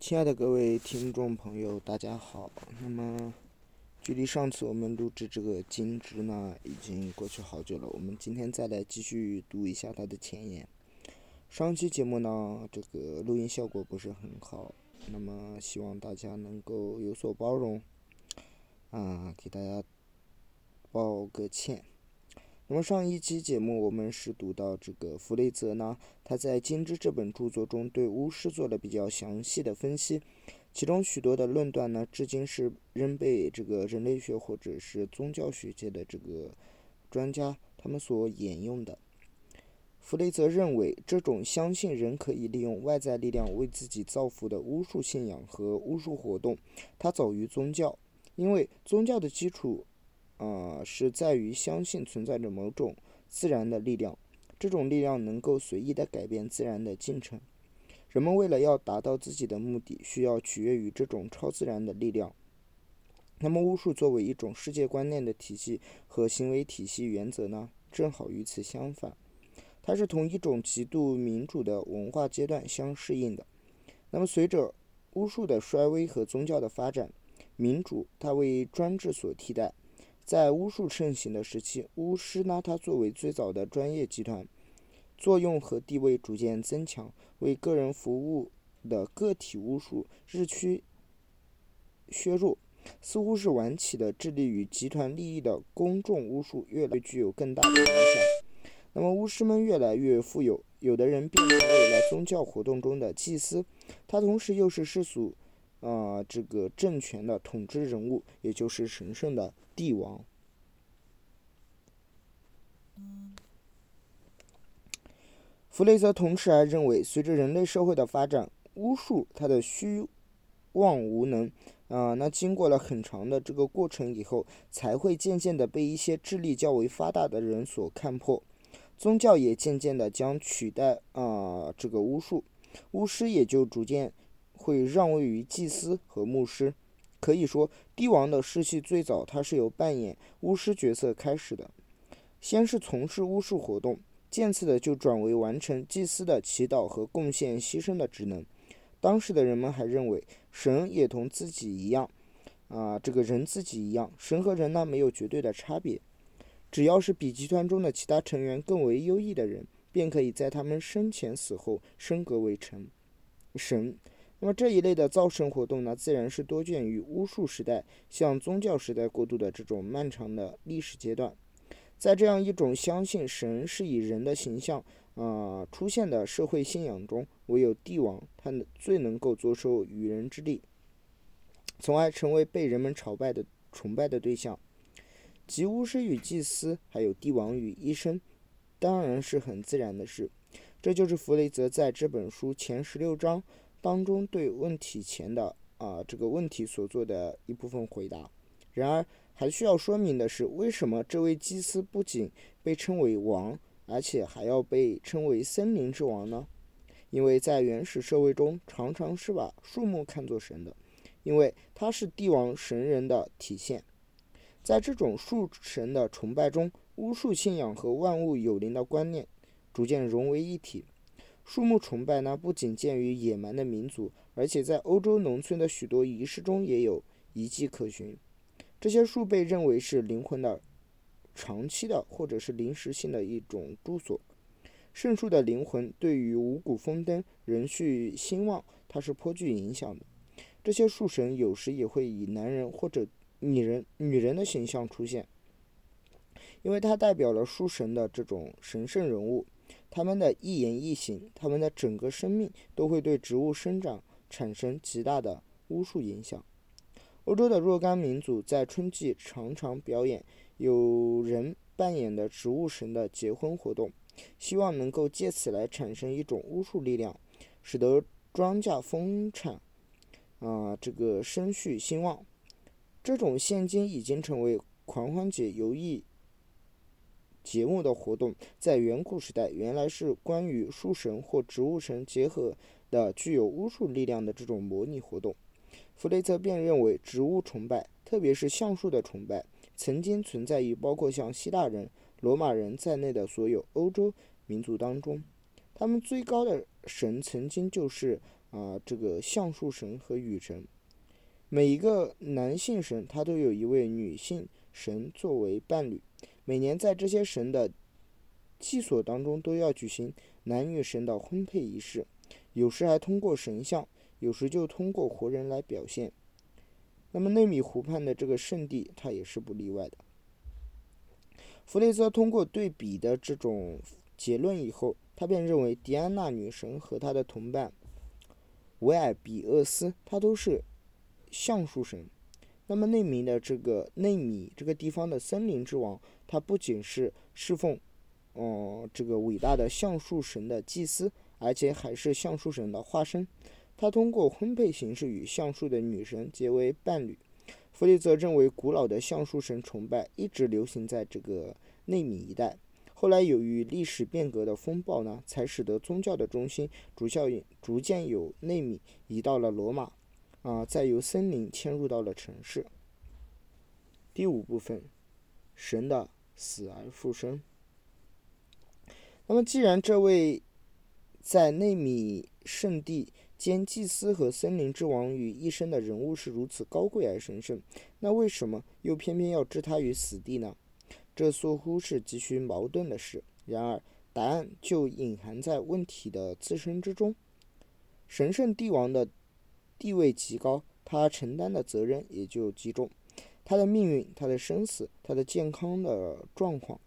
亲爱的各位听众朋友，大家好。那么，距离上次我们录制这个金枝呢，已经过去好久了。我们今天再来继续读一下它的前言。上期节目呢，这个录音效果不是很好，那么希望大家能够有所包容，啊，给大家抱个歉。那么上一期节目我们是读到这个弗雷泽呢，他在《金枝》这本著作中对巫师做了比较详细的分析，其中许多的论断呢，至今是仍被这个人类学或者是宗教学界的这个专家他们所引用的。弗雷泽认为，这种相信人可以利用外在力量为自己造福的巫术信仰和巫术活动，它早于宗教，因为宗教的基础。啊，是在于相信存在着某种自然的力量，这种力量能够随意的改变自然的进程。人们为了要达到自己的目的，需要取悦于这种超自然的力量。那么，巫术作为一种世界观念的体系和行为体系原则呢，正好与此相反。它是同一种极度民主的文化阶段相适应的。那么，随着巫术的衰微和宗教的发展，民主它为专制所替代。在巫术盛行的时期，巫师呢，他作为最早的专业集团，作用和地位逐渐增强，为个人服务的个体巫术日趋削弱，似乎是晚起的致力于集团利益的公众巫术越来越具有更大的影响。那么，巫师们越来越富有，有的人变成为了宗教活动中的祭司，他同时又是世俗。啊，这个政权的统治人物，也就是神圣的帝王。弗雷泽同时还认为，随着人类社会的发展，巫术它的虚妄无能，啊，那经过了很长的这个过程以后，才会渐渐的被一些智力较为发达的人所看破。宗教也渐渐的将取代啊这个巫术，巫师也就逐渐。会让位于祭司和牧师，可以说帝王的世系最早，它是由扮演巫师角色开始的。先是从事巫术活动，渐次的就转为完成祭司的祈祷和贡献牺牲的职能。当时的人们还认为，神也同自己一样，啊，这个人自己一样，神和人呢没有绝对的差别，只要是比集团中的其他成员更为优异的人，便可以在他们生前死后升格为成神。那么这一类的造神活动呢，自然是多见于巫术时代向宗教时代过渡的这种漫长的历史阶段。在这样一种相信神是以人的形象啊出现的社会信仰中，唯有帝王他最能够坐收渔人之利，从而成为被人们朝拜的崇拜的对象。即巫师与祭司，还有帝王与医生，当然是很自然的事。这就是弗雷泽在这本书前十六章。当中对问题前的啊这个问题所做的一部分回答。然而，还需要说明的是，为什么这位祭司不仅被称为王，而且还要被称为森林之王呢？因为在原始社会中，常常是把树木看作神的，因为它是帝王神人的体现。在这种树神的崇拜中，巫术信仰和万物有灵的观念逐渐融为一体。树木崇拜呢，不仅见于野蛮的民族，而且在欧洲农村的许多仪式中也有遗迹可循。这些树被认为是灵魂的长期的或者是临时性的一种住所。圣树的灵魂对于五谷丰登、人畜兴旺，它是颇具影响的。这些树神有时也会以男人或者女人、女人的形象出现，因为它代表了树神的这种神圣人物。他们的一言一行，他们的整个生命都会对植物生长产生极大的巫术影响。欧洲的若干民族在春季常常表演有人扮演的植物神的结婚活动，希望能够借此来产生一种巫术力量，使得庄稼丰产，啊，这个生畜兴旺。这种现今已经成为狂欢节游艺。节目的活动在远古时代原来是关于树神或植物神结合的具有巫术力量的这种模拟活动。弗雷泽便认为，植物崇拜，特别是橡树的崇拜，曾经存在于包括像希腊人、罗马人在内的所有欧洲民族当中。他们最高的神曾经就是啊这个橡树神和雨神。每一个男性神，他都有一位女性神作为伴侣。每年在这些神的祭所当中，都要举行男女神的婚配仪式，有时还通过神像，有时就通过活人来表现。那么内米湖畔的这个圣地，它也是不例外的。弗雷泽通过对比的这种结论以后，他便认为狄安娜女神和她的同伴维尔比厄斯，她都是。橡树神，那么内米的这个内米这个地方的森林之王，他不仅是侍奉，嗯，这个伟大的橡树神的祭司，而且还是橡树神的化身。他通过婚配形式与橡树的女神结为伴侣。弗里泽认为，古老的橡树神崇拜一直流行在这个内米一带。后来，由于历史变革的风暴呢，才使得宗教的中心逐效应逐渐由内米移到了罗马。啊，再由森林迁入到了城市。第五部分，神的死而复生。那么，既然这位在内米圣地兼祭司和森林之王于一身的人物是如此高贵而神圣，那为什么又偏偏要置他于死地呢？这似乎是极其矛盾的事。然而，答案就隐含在问题的自身之中。神圣帝王的。地位极高，他承担的责任也就极重。他的命运、他的生死、他的健康的状况，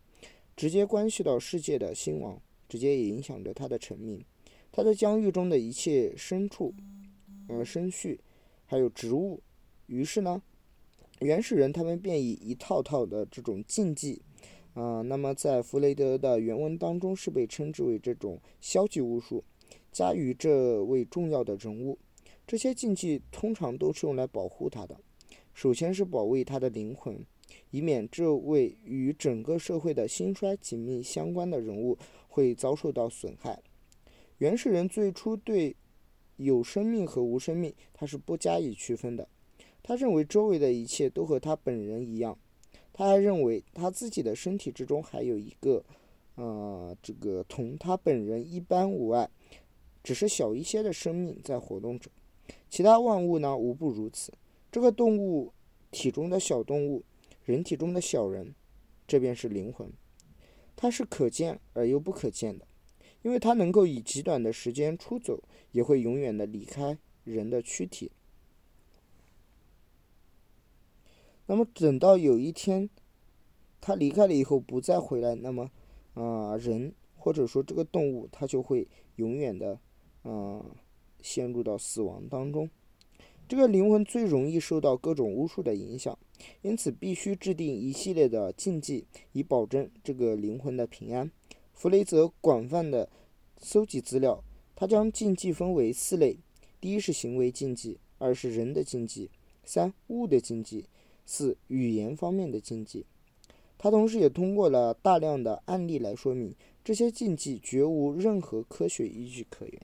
直接关系到世界的兴亡，直接也影响着他的成名。他的疆域中的一切牲畜、呃牲畜，还有植物，于是呢，原始人他们便以一套套的这种禁忌，啊，那么在弗雷德的原文当中是被称之为这种消极巫术，加于这位重要的人物。这些禁忌通常都是用来保护他的，首先是保卫他的灵魂，以免这位与整个社会的兴衰紧密相关的人物会遭受到损害。原始人最初对有生命和无生命他是不加以区分的，他认为周围的一切都和他本人一样，他还认为他自己的身体之中还有一个，呃，这个同他本人一般无碍，只是小一些的生命在活动着。其他万物呢，无不如此。这个动物体中的小动物，人体中的小人，这便是灵魂。它是可见而又不可见的，因为它能够以极短的时间出走，也会永远的离开人的躯体。那么等到有一天，它离开了以后不再回来，那么，啊，人或者说这个动物，它就会永远的，啊。陷入到死亡当中，这个灵魂最容易受到各种巫术的影响，因此必须制定一系列的禁忌，以保证这个灵魂的平安。弗雷泽广泛的搜集资料，他将禁忌分为四类：第一是行为禁忌，二是人的禁忌，三物的禁忌，四语言方面的禁忌。他同时也通过了大量的案例来说明，这些禁忌绝无任何科学依据可言。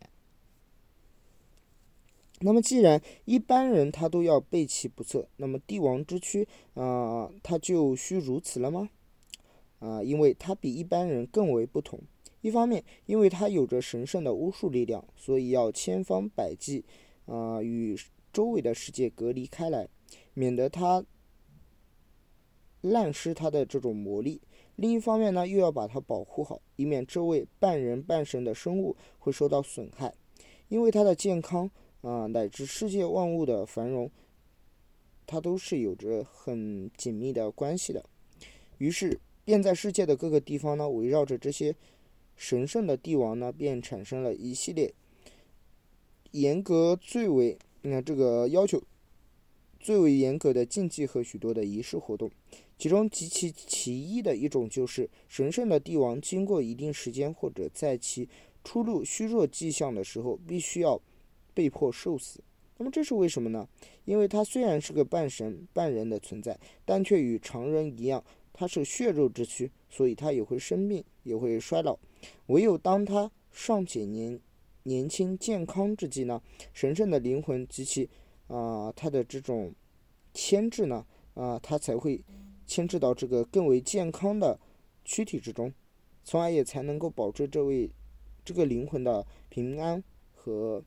那么，既然一般人他都要背弃不测，那么帝王之躯啊，他就需如此了吗？啊，因为他比一般人更为不同。一方面，因为他有着神圣的巫术力量，所以要千方百计啊与周围的世界隔离开来，免得他滥施他的这种魔力。另一方面呢，又要把他保护好，以免这位半人半神的生物会受到损害，因为他的健康。啊，乃至世界万物的繁荣，它都是有着很紧密的关系的。于是，便在世界的各个地方呢，围绕着这些神圣的帝王呢，便产生了一系列严格最为那这个要求最为严格的禁忌和许多的仪式活动。其中极其奇异的一种，就是神圣的帝王经过一定时间，或者在其出露虚弱迹象的时候，必须要。被迫受死，那么这是为什么呢？因为他虽然是个半神半人的存在，但却与常人一样，他是血肉之躯，所以他也会生病，也会衰老。唯有当他尚且年年轻健康之际呢，神圣的灵魂及其啊他的这种牵制呢啊，他才会牵制到这个更为健康的躯体之中，从而也才能够保证这位这个灵魂的平安和。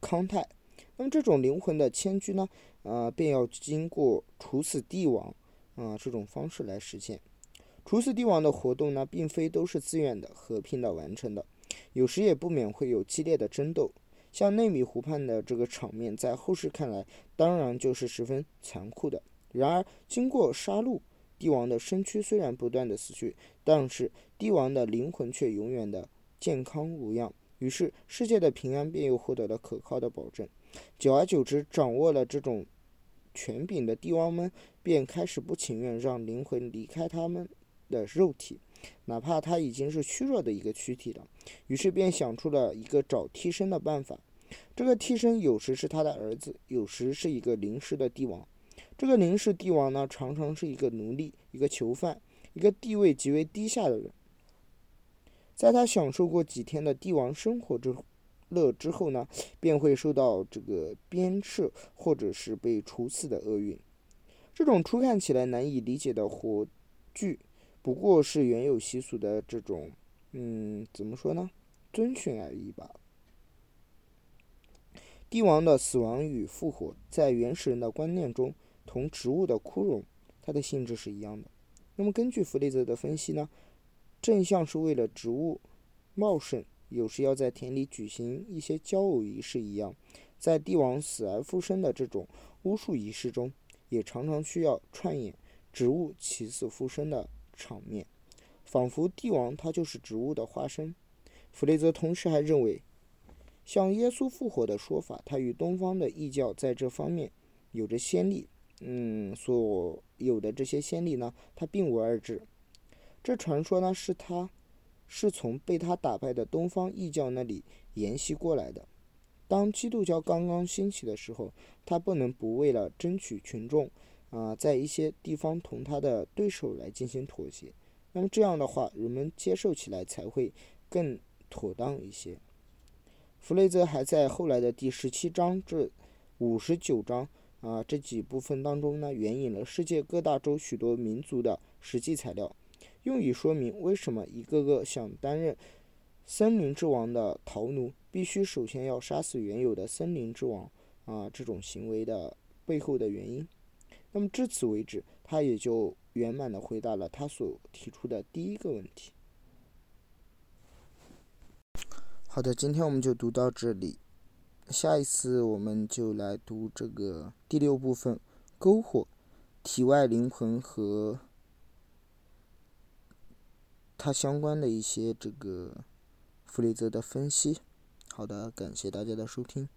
康泰。那么这种灵魂的迁居呢，呃，便要经过处死帝王啊这种方式来实现。处死帝王的活动呢，并非都是自愿的、和平的完成的，有时也不免会有激烈的争斗。像内米湖畔的这个场面，在后世看来，当然就是十分残酷的。然而，经过杀戮，帝王的身躯虽然不断的死去，但是帝王的灵魂却永远的健康无恙。于是，世界的平安便又获得了可靠的保证。久而久之，掌握了这种权柄的帝王们，便开始不情愿让灵魂离开他们的肉体，哪怕他已经是虚弱的一个躯体了。于是，便想出了一个找替身的办法。这个替身有时是他的儿子，有时是一个临时的帝王。这个临时帝王呢，常常是一个奴隶、一个囚犯、一个地位极为低下的人。在他享受过几天的帝王生活之乐之后呢，便会受到这个鞭笞或者是被处死的厄运。这种初看起来难以理解的活剧，不过是原有习俗的这种，嗯，怎么说呢？遵循而已吧。帝王的死亡与复活，在原始人的观念中，同植物的枯荣，它的性质是一样的。那么，根据弗雷泽的分析呢，正像是为了植物茂盛，有时要在田里举行一些交偶仪式一样，在帝王死而复生的这种巫术仪式中，也常常需要串演植物起死复生的场面，仿佛帝王他就是植物的化身。弗雷泽同时还认为。像耶稣复活的说法，他与东方的异教在这方面有着先例。嗯，所有的这些先例呢，它并无二致。这传说呢，是他是从被他打败的东方异教那里沿袭过来的。当基督教刚刚兴起的时候，他不能不为了争取群众啊，在一些地方同他的对手来进行妥协。那么这样的话，人们接受起来才会更妥当一些。弗雷泽还在后来的第十七章至五十九章啊这几部分当中呢，援引了世界各大洲许多民族的实际材料，用以说明为什么一个个想担任森林之王的逃奴，必须首先要杀死原有的森林之王啊这种行为的背后的原因。那么至此为止，他也就圆满的回答了他所提出的第一个问题。好的，今天我们就读到这里，下一次我们就来读这个第六部分篝火、体外灵魂和他相关的一些这个弗雷泽的分析。好的，感谢大家的收听。